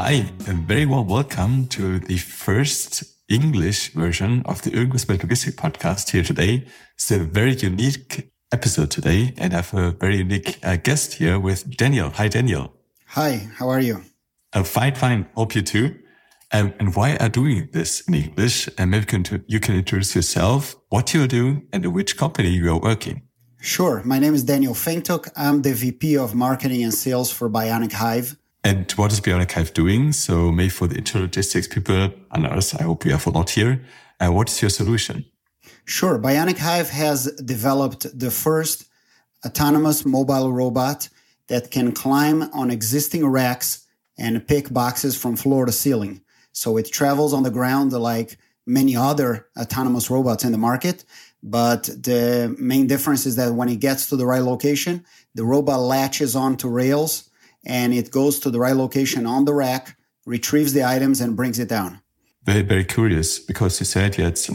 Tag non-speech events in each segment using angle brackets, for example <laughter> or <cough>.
Hi, and very well welcome to the first English version of the Irgendwas mit Logistik podcast here today. It's a very unique episode today, and I have a very unique uh, guest here with Daniel. Hi, Daniel. Hi, how are you? Uh, fine, fine. Hope you too. Um, and why are doing this in English? And maybe can you can introduce yourself, what you're doing, and which company you are working. Sure. My name is Daniel Feintuch. I'm the VP of Marketing and Sales for Bionic Hive. And what is Bionic Hive doing? So maybe for the intralogistics people and others, I hope you have a lot here. Uh, what is your solution? Sure. Bionic Hive has developed the first autonomous mobile robot that can climb on existing racks and pick boxes from floor to ceiling. So it travels on the ground like many other autonomous robots in the market. But the main difference is that when it gets to the right location, the robot latches onto rails and it goes to the right location on the rack, retrieves the items and brings it down. Very, very curious because you said yeah, it's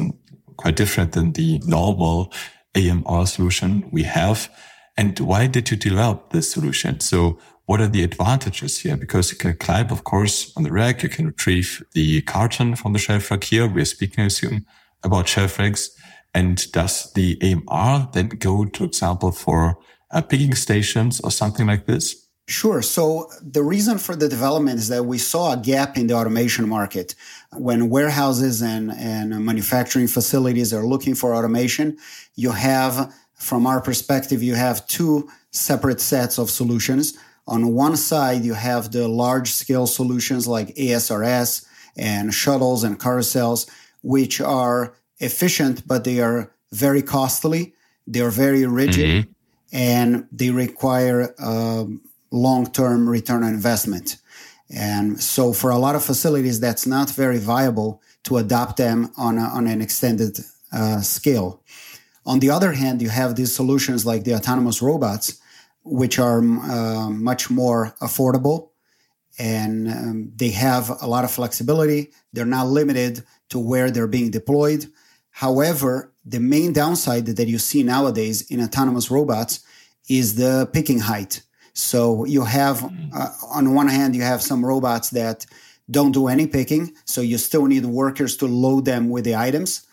quite different than the normal AMR solution we have. And why did you develop this solution? So what are the advantages here? Because you can climb, of course, on the rack. You can retrieve the carton from the shelf rack here. We're speaking, I assume, about shelf racks. And does the AMR then go, to example, for uh, picking stations or something like this? Sure. So the reason for the development is that we saw a gap in the automation market. When warehouses and, and manufacturing facilities are looking for automation, you have, from our perspective, you have two separate sets of solutions. On one side, you have the large scale solutions like ASRS and shuttles and carousels, which are efficient, but they are very costly. They are very rigid mm-hmm. and they require um, long term return on investment. And so for a lot of facilities, that's not very viable to adopt them on, a, on an extended uh, scale. On the other hand, you have these solutions like the autonomous robots, which are uh, much more affordable and um, they have a lot of flexibility. They're not limited to where they're being deployed. However, the main downside that you see nowadays in autonomous robots is the picking height. So you have, mm. uh, on one hand, you have some robots that don't do any picking. So you still need workers to load them with the items.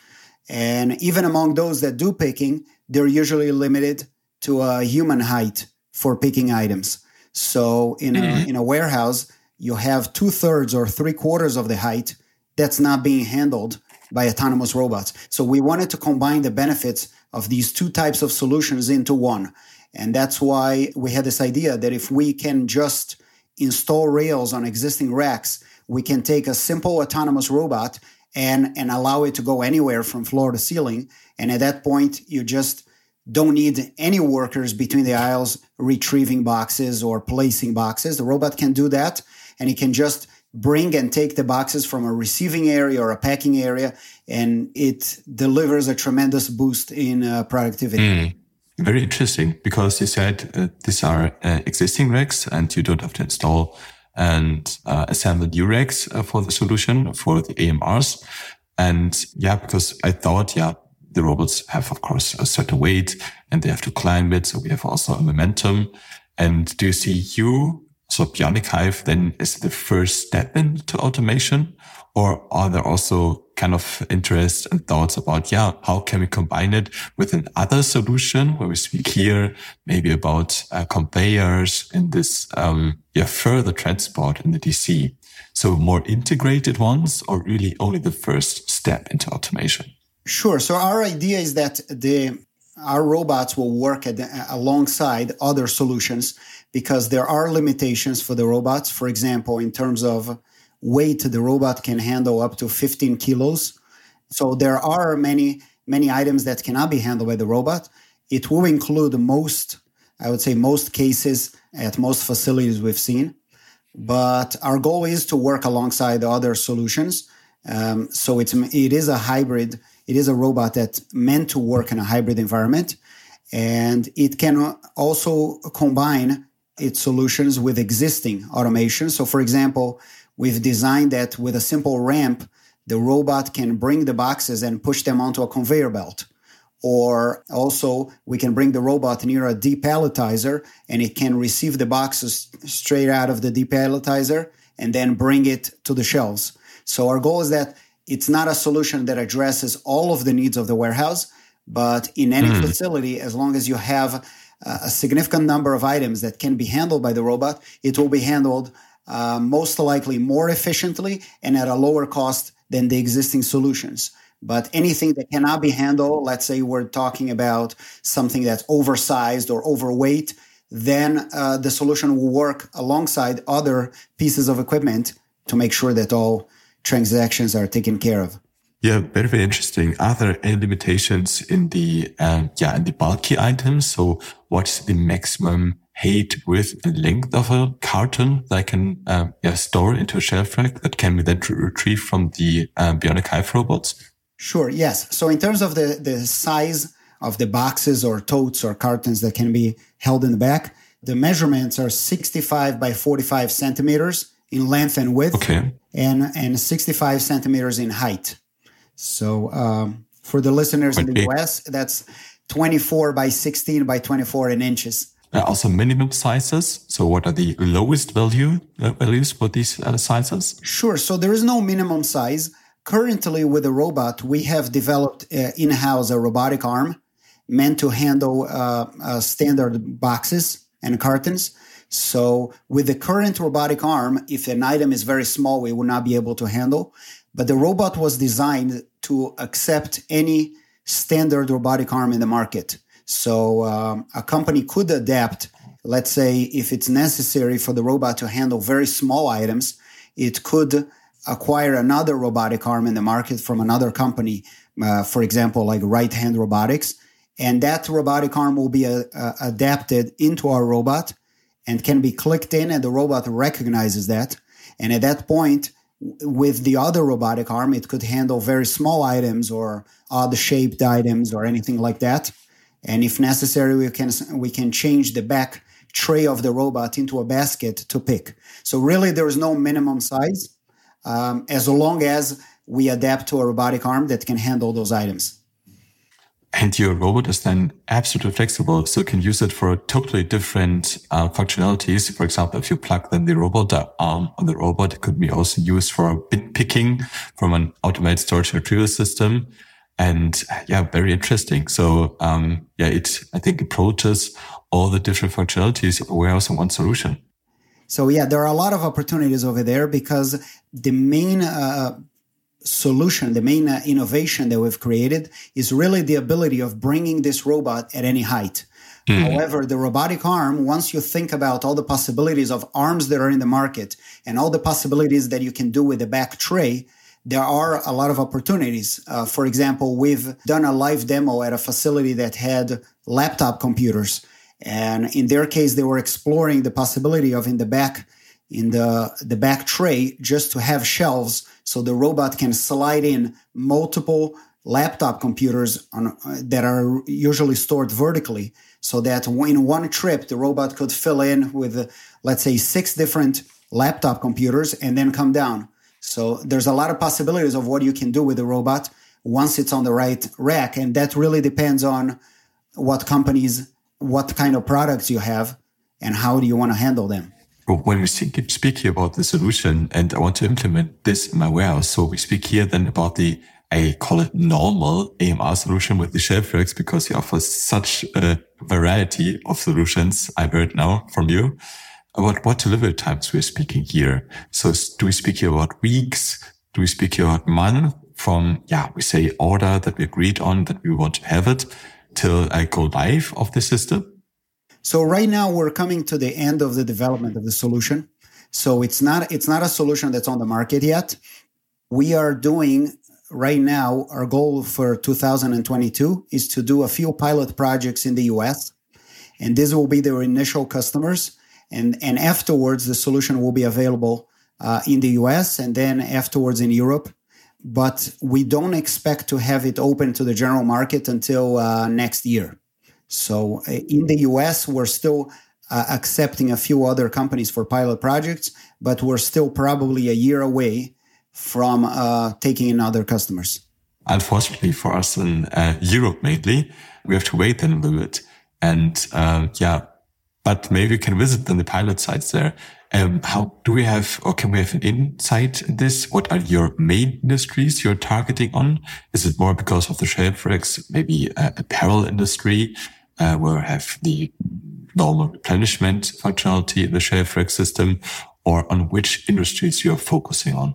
And even among those that do picking, they're usually limited to a human height for picking items. So in a, mm-hmm. in a warehouse, you have two thirds or three quarters of the height that's not being handled by autonomous robots. So we wanted to combine the benefits of these two types of solutions into one. And that's why we had this idea that if we can just install rails on existing racks, we can take a simple autonomous robot and, and allow it to go anywhere from floor to ceiling. And at that point, you just don't need any workers between the aisles retrieving boxes or placing boxes. The robot can do that and it can just bring and take the boxes from a receiving area or a packing area and it delivers a tremendous boost in uh, productivity. Mm. Very interesting because you said uh, these are uh, existing racks and you don't have to install and uh, assemble new racks uh, for the solution for the AMRs. And yeah, because I thought, yeah, the robots have, of course, a certain weight and they have to climb it. So we have also a momentum. And do you see you, so Bionic Hive then is the first step into automation? Or are there also kind of interest and thoughts about, yeah, how can we combine it with another solution where we speak here maybe about uh, conveyors in this, um, yeah, further transport in the DC? So more integrated ones or really only the first step into automation? Sure. So our idea is that the our robots will work alongside other solutions because there are limitations for the robots. For example, in terms of weight, the robot can handle up to 15 kilos. So there are many many items that cannot be handled by the robot. It will include most, I would say, most cases at most facilities we've seen. but our goal is to work alongside other solutions. Um, so it's it is a hybrid. It is a robot that's meant to work in a hybrid environment, and it can also combine its solutions with existing automation. So, for example, we've designed that with a simple ramp, the robot can bring the boxes and push them onto a conveyor belt. Or also, we can bring the robot near a depalletizer and it can receive the boxes straight out of the depalletizer and then bring it to the shelves. So, our goal is that it's not a solution that addresses all of the needs of the warehouse, but in any mm. facility, as long as you have a significant number of items that can be handled by the robot, it will be handled uh, most likely more efficiently and at a lower cost than the existing solutions. But anything that cannot be handled, let's say we're talking about something that's oversized or overweight, then uh, the solution will work alongside other pieces of equipment to make sure that all transactions are taken care of. Yeah, very, very interesting. Are there any limitations in the, uh, yeah, in the bulky items? So what's the maximum height, width, and length of a carton that I can, uh, yeah, store into a shelf rack that can be then retrieved from the uh, Bionic Hive robots? Sure. Yes. So in terms of the, the size of the boxes or totes or cartons that can be held in the back, the measurements are 65 by 45 centimeters in length and width okay. and, and 65 centimeters in height. So um, for the listeners in the US, that's 24 by 16 by 24 in inches. Uh, also minimum sizes. So what are the lowest value uh, values for these uh, sizes? Sure. So there is no minimum size. Currently with the robot, we have developed uh, in-house a robotic arm meant to handle uh, uh, standard boxes and cartons. So with the current robotic arm, if an item is very small, we will not be able to handle. But the robot was designed to accept any standard robotic arm in the market. So um, a company could adapt, let's say, if it's necessary for the robot to handle very small items, it could acquire another robotic arm in the market from another company, uh, for example, like right hand robotics. And that robotic arm will be uh, uh, adapted into our robot and can be clicked in, and the robot recognizes that. And at that point, with the other robotic arm, it could handle very small items or odd shaped items or anything like that. And if necessary, we can we can change the back tray of the robot into a basket to pick. So really, there is no minimum size, um, as long as we adapt to a robotic arm that can handle those items. And your robot is then absolutely flexible, so you can use it for totally different uh, functionalities. For example, if you plug then the robot, the arm on the robot it could be also used for bin picking from an automated storage retrieval system. And yeah, very interesting. So um, yeah, it I think approaches all the different functionalities of warehouse in one solution. So yeah, there are a lot of opportunities over there because the main uh, solution, the main uh, innovation that we've created is really the ability of bringing this robot at any height. Mm. However, the robotic arm, once you think about all the possibilities of arms that are in the market and all the possibilities that you can do with the back tray, there are a lot of opportunities. Uh, for example, we've done a live demo at a facility that had laptop computers. And in their case, they were exploring the possibility of in the back, in the, the back tray, just to have shelves so the robot can slide in multiple laptop computers on, uh, that are usually stored vertically so that in one trip, the robot could fill in with, let's say, six different laptop computers and then come down. So there's a lot of possibilities of what you can do with the robot once it's on the right rack. And that really depends on what companies, what kind of products you have, and how do you want to handle them when we speak here about the solution and I want to implement this in my warehouse, so we speak here then about the, I call it normal AMR solution with the shelf racks because it offers such a variety of solutions I've heard now from you. About what delivery times we're speaking here. So do we speak here about weeks? Do we speak here about month from, yeah, we say order that we agreed on that we want to have it till I go live of the system? So right now we're coming to the end of the development of the solution. So it's not it's not a solution that's on the market yet. We are doing right now our goal for 2022 is to do a few pilot projects in the US and these will be their initial customers and and afterwards the solution will be available uh, in the US and then afterwards in Europe. But we don't expect to have it open to the general market until uh, next year. So uh, in the US, we're still uh, accepting a few other companies for pilot projects, but we're still probably a year away from uh, taking in other customers. Unfortunately for us in uh, Europe mainly, we have to wait then a little bit. And yeah, but maybe we can visit the pilot sites there. Um, how do we have, or can we have an insight in this? What are your main industries you're targeting on? Is it more because of the shelf racks, maybe uh, apparel industry, uh, where we have the normal replenishment functionality in the shelf rack system, or on which industries you're focusing on?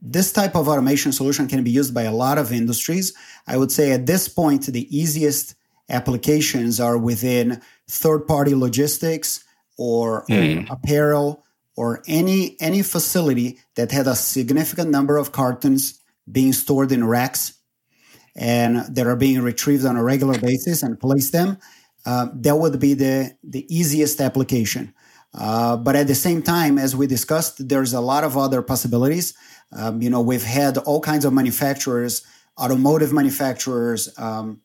This type of automation solution can be used by a lot of industries. I would say at this point, the easiest applications are within third party logistics or, mm. apparel or any any facility that had a significant number of cartons being stored in racks and that are being retrieved on a regular basis and place them uh, that would be the the easiest application uh, but at the same time as we discussed there's a lot of other possibilities um, you know, we've had all kinds of manufacturers, automotive manufacturers, um,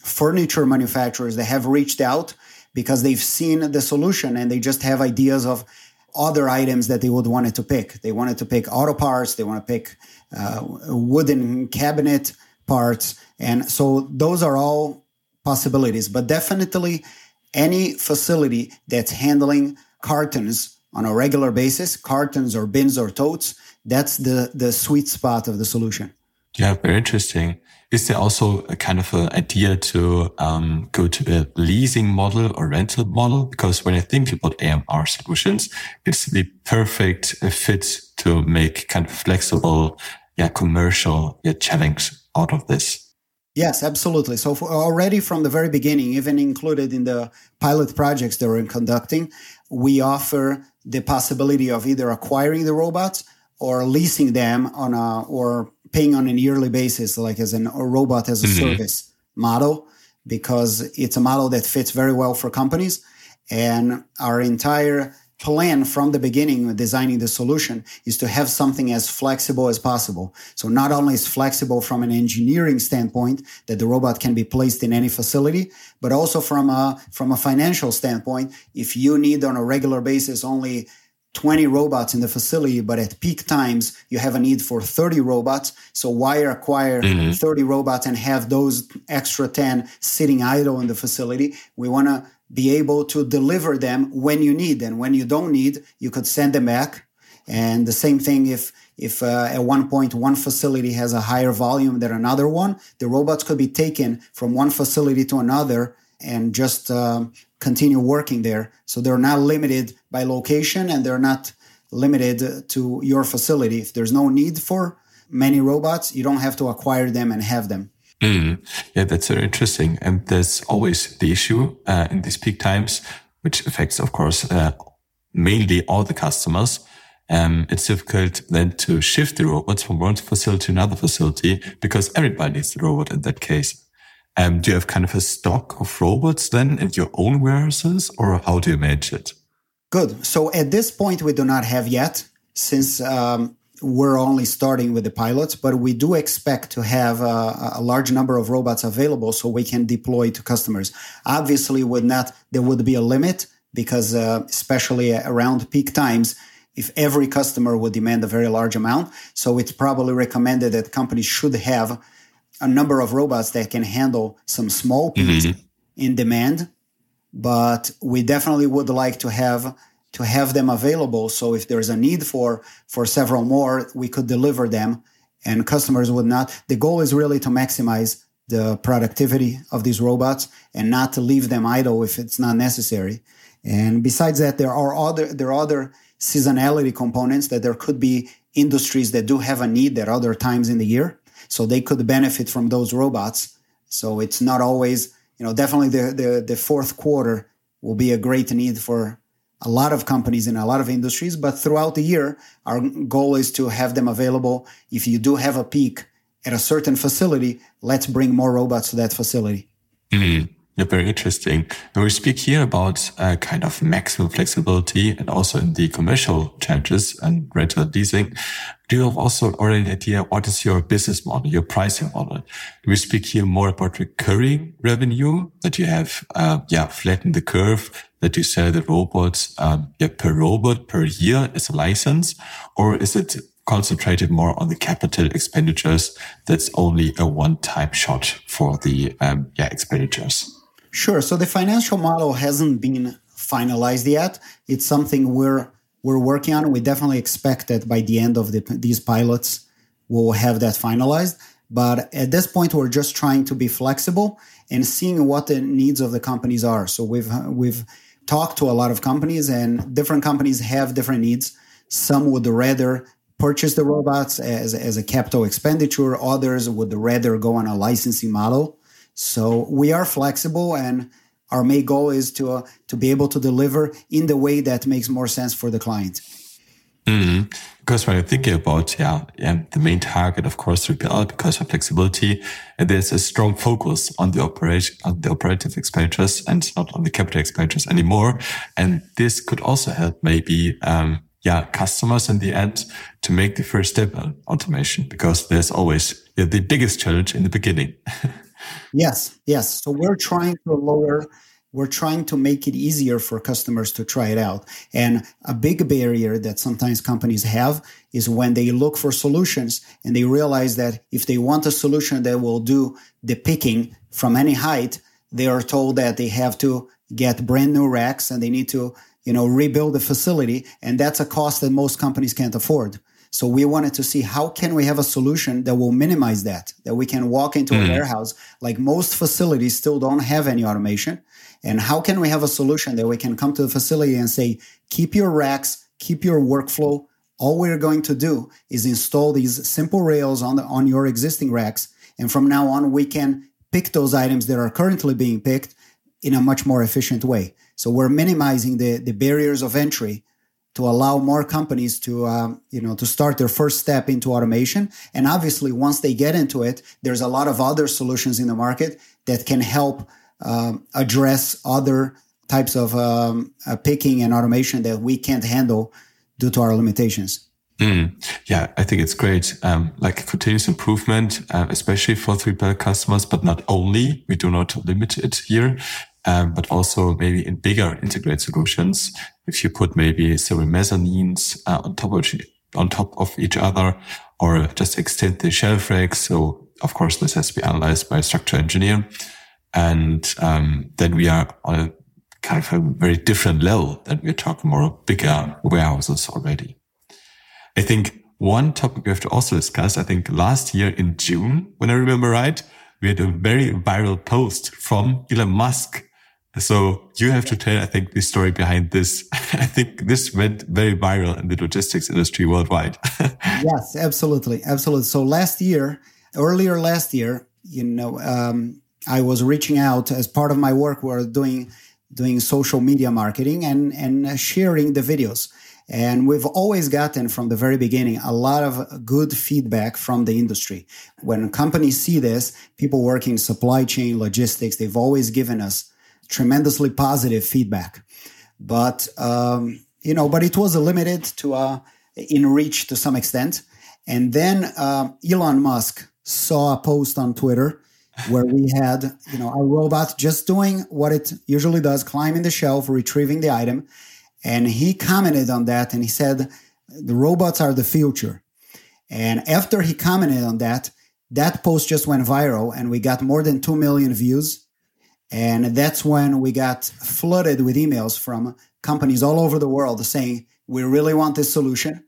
furniture manufacturers that have reached out because they've seen the solution and they just have ideas of other items that they would wanted to pick. They wanted to pick auto parts, they want to pick uh, wooden cabinet parts, and so those are all possibilities. But definitely, any facility that's handling cartons on a regular basis, cartons or bins or totes, that's the the sweet spot of the solution. Yeah, very interesting. Is there also a kind of an idea to um, go to a leasing model or rental model? Because when I think about AMR solutions, it's the perfect fit to make kind of flexible, yeah, commercial yeah, challenge out of this. Yes, absolutely. So already from the very beginning, even included in the pilot projects that we're conducting, we offer the possibility of either acquiring the robots or leasing them on a or paying on a yearly basis, like as an, a robot as a mm-hmm. service model, because it's a model that fits very well for companies. And our entire plan from the beginning of designing the solution is to have something as flexible as possible. So not only is flexible from an engineering standpoint that the robot can be placed in any facility, but also from a, from a financial standpoint, if you need on a regular basis only 20 robots in the facility, but at peak times you have a need for 30 robots. So why acquire mm-hmm. 30 robots and have those extra 10 sitting idle in the facility? We want to be able to deliver them when you need. And when you don't need, you could send them back. And the same thing if if uh, at one point one facility has a higher volume than another one, the robots could be taken from one facility to another and just uh, continue working there. So they're not limited by location and they're not limited to your facility. If there's no need for many robots, you don't have to acquire them and have them. Mm. Yeah, that's very interesting. And there's always the issue uh, in these peak times, which affects, of course, uh, mainly all the customers. Um, it's difficult then to shift the robots from one facility to another facility because everybody needs the robot in that case. Um, do you have kind of a stock of robots then in your own warehouses or how do you manage it? Good. So at this point, we do not have yet since um, we're only starting with the pilots, but we do expect to have a, a, large number of robots available so we can deploy to customers. Obviously, would not there would be a limit because uh, especially around peak times, if every customer would demand a very large amount, so it's probably recommended that companies should have a number of robots that can handle some small peaks mm-hmm. in demand, but we definitely would like to have to have them available. So if there's a need for for several more, we could deliver them, and customers would not. The goal is really to maximize the productivity of these robots and not to leave them idle if it's not necessary. And besides that, there are other there are other seasonality components that there could be industries that do have a need at other times in the year so they could benefit from those robots. So it's not always, you know, definitely the, the, the fourth quarter will be a great need for a lot of companies in a lot of industries. But throughout the year, our goal is to have them available. If you do have a peak at a certain facility, let's bring more robots to that facility. Mm-hmm. Yeah, very interesting. When we speak here about kind of maximum flexibility and also in the commercial charges and rental leasing, do you have also already an idea what is your business model, your pricing model? We speak here more about recurring revenue that you have, uh, yeah, flatten the curve that you sell the robots, um, yeah, per robot per year as a license, or is it concentrated more on the capital expenditures? That's only a one-time shot for the um, yeah expenditures. Sure. So the financial model hasn't been finalized yet. It's something we're we're working on. We definitely expect that by the end of the, these pilots, we'll have that finalized. But at this point, we're just trying to be flexible and seeing what the needs of the companies are. So we've we've talked to a lot of companies, and different companies have different needs. Some would rather purchase the robots as, as a capital expenditure. Others would rather go on a licensing model. So we are flexible and our main goal is to uh, to be able to deliver in the way that makes more sense for the client. Mm-hmm. Because when you're thinking about yeah, yeah, the main target, of course, 3PL because of flexibility, there's a strong focus on the operation, on the operative expenditures, and not on the capital expenditures anymore. And this could also help maybe um, yeah, customers in the end to make the first step on automation because there's always the biggest challenge in the beginning. <laughs> Yes, yes. So we're trying to lower, we're trying to make it easier for customers to try it out. And a big barrier that sometimes companies have is when they look for solutions and they realize that if they want a solution that will do the picking from any height, they are told that they have to get brand new racks and they need to, you know, rebuild the facility. And that's a cost that most companies can't afford. So we wanted to see how can we have a solution that will minimize that, that we can walk into mm. a warehouse like most facilities still don't have any automation. And how can we have a solution that we can come to the facility and say, keep your racks, keep your workflow. All we're going to do is install these simple rails on the, on your existing racks. And from now on, we can pick those items that are currently being picked in a much more efficient way. So we're minimizing the, the barriers of entry to allow more companies to um, you know to start their first step into automation and obviously once they get into it there's a lot of other solutions in the market that can help um, address other types of um, uh, picking and automation that we can't handle due to our limitations Mm. Yeah, I think it's great. Um, like continuous improvement, uh, especially for 3PL customers, but not only. We do not limit it here um, but also maybe in bigger integrated solutions. If you put maybe several mezzanines uh, on top of on top of each other, or just extend the shelf racks. So of course this has to be analyzed by a structural engineer, and um, then we are on a kind of a very different level. Then we're talking more bigger warehouses already. I think one topic we have to also discuss. I think last year in June, when I remember right, we had a very viral post from Elon Musk so you have to tell, I think, the story behind this. <laughs> I think this went very viral in the logistics industry worldwide. <laughs> yes, absolutely. Absolutely. So last year, earlier last year, you know, um, I was reaching out as part of my work. We're doing, doing social media marketing and, and sharing the videos. And we've always gotten from the very beginning a lot of good feedback from the industry. When companies see this, people working supply chain logistics, they've always given us tremendously positive feedback. But, um, you know, but it was limited to, uh, in reach to some extent. And then uh, Elon Musk saw a post on Twitter where we had, you know, a robot just doing what it usually does, climbing the shelf, retrieving the item. And he commented on that and he said, the robots are the future. And after he commented on that, that post just went viral and we got more than 2 million views and that's when we got flooded with emails from companies all over the world saying, we really want this solution.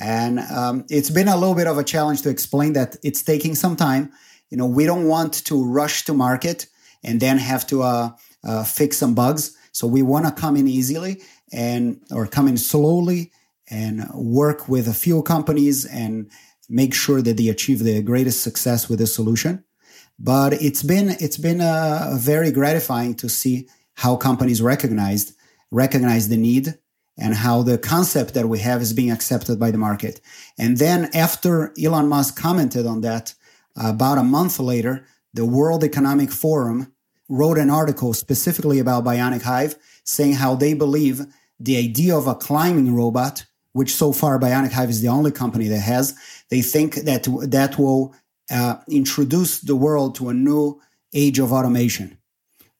And um, it's been a little bit of a challenge to explain that it's taking some time. You know, we don't want to rush to market and then have to uh, uh, fix some bugs. So we want to come in easily and or come in slowly and work with a few companies and make sure that they achieve the greatest success with the solution. But it's been it's been uh, very gratifying to see how companies recognized recognize the need and how the concept that we have is being accepted by the market. And then after Elon Musk commented on that, about a month later, the World Economic Forum wrote an article specifically about Bionic Hive saying how they believe the idea of a climbing robot, which so far Bionic Hive is the only company that has, they think that that will uh, introduce the world to a new age of automation,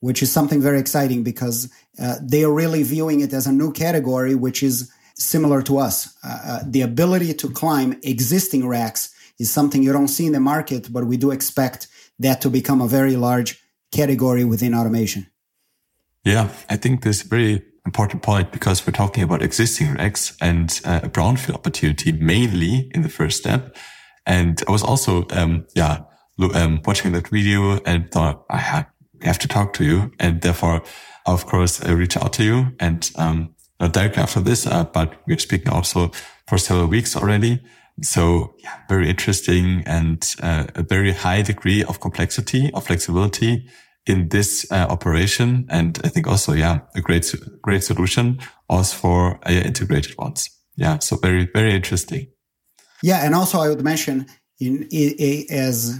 which is something very exciting because uh, they are really viewing it as a new category, which is similar to us. Uh, uh the ability to climb existing racks is something you don't see in the market, but we do expect that to become a very large category within automation. Yeah, I think this is a very important point because we're talking about existing racks and uh, a brownfield opportunity mainly in the first step. And I was also, um, yeah, um, watching that video and thought I have to talk to you. And therefore, of course, I reach out to you and, um, not directly after this, uh, but we're speaking also for several weeks already. So yeah, very interesting and uh, a very high degree of complexity, of flexibility in this uh, operation. And I think also, yeah, a great, great solution also for integrated ones. Yeah. So very, very interesting. Yeah. And also I would mention in, in as,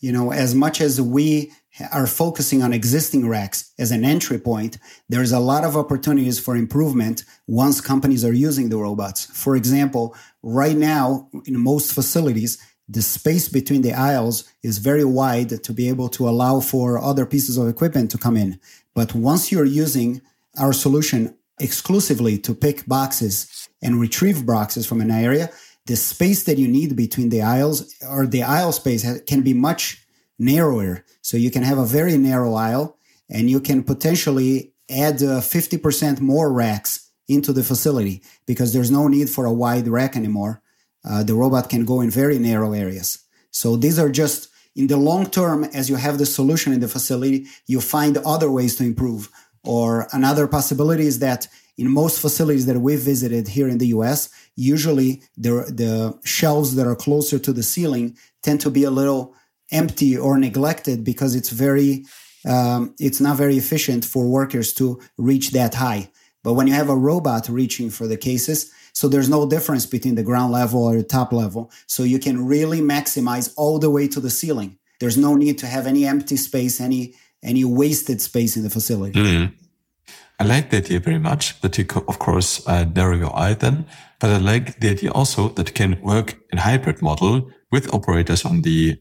you know, as much as we are focusing on existing racks as an entry point, there's a lot of opportunities for improvement once companies are using the robots. For example, right now in most facilities, the space between the aisles is very wide to be able to allow for other pieces of equipment to come in. But once you're using our solution exclusively to pick boxes and retrieve boxes from an area, the space that you need between the aisles or the aisle space can be much narrower. So you can have a very narrow aisle and you can potentially add uh, 50% more racks into the facility because there's no need for a wide rack anymore. Uh, the robot can go in very narrow areas. So these are just in the long term, as you have the solution in the facility, you find other ways to improve. Or another possibility is that in most facilities that we've visited here in the US, usually the, the shelves that are closer to the ceiling tend to be a little empty or neglected because it's very um, it's not very efficient for workers to reach that high. But when you have a robot reaching for the cases, so there's no difference between the ground level or the top level. So you can really maximize all the way to the ceiling. There's no need to have any empty space, any any wasted space in the facility. Mm-hmm. I like the idea very much that you, could, of course, uh, narrow your eye then, but I like the idea also that you can work in hybrid model with operators on the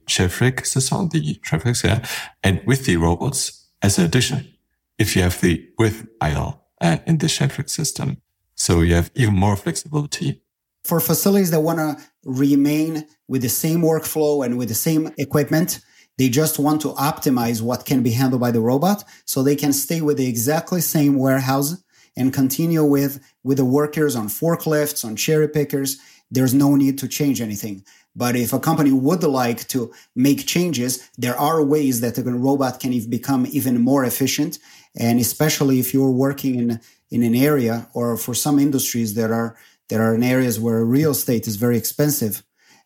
system, on the traffics, yeah, and with the robots as an addition. If you have the with aisle uh, in the rack system, so you have even more flexibility. For facilities that want to remain with the same workflow and with the same equipment, they just want to optimize what can be handled by the robot so they can stay with the exactly same warehouse and continue with, with the workers on forklifts, on cherry pickers. There's no need to change anything. But if a company would like to make changes, there are ways that a robot can become even more efficient. And especially if you're working in, in an area or for some industries that are, there are in areas where real estate is very expensive.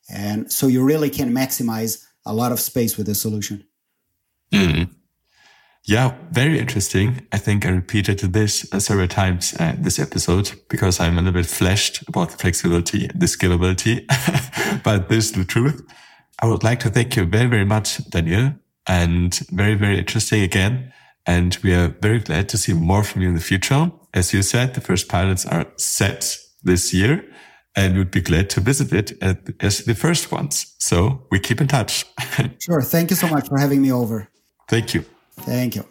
And so you really can maximize a lot of space with the solution. Mm. Yeah, very interesting. I think I repeated this uh, several times uh, this episode because I'm a little bit flashed about the flexibility the scalability, <laughs> but this is the truth. I would like to thank you very, very much, Daniel, and very, very interesting again. And we are very glad to see more from you in the future. As you said, the first pilots are set this year and would be glad to visit it as the first ones. So we keep in touch. <laughs> sure. Thank you so much for having me over. Thank you. Thank you.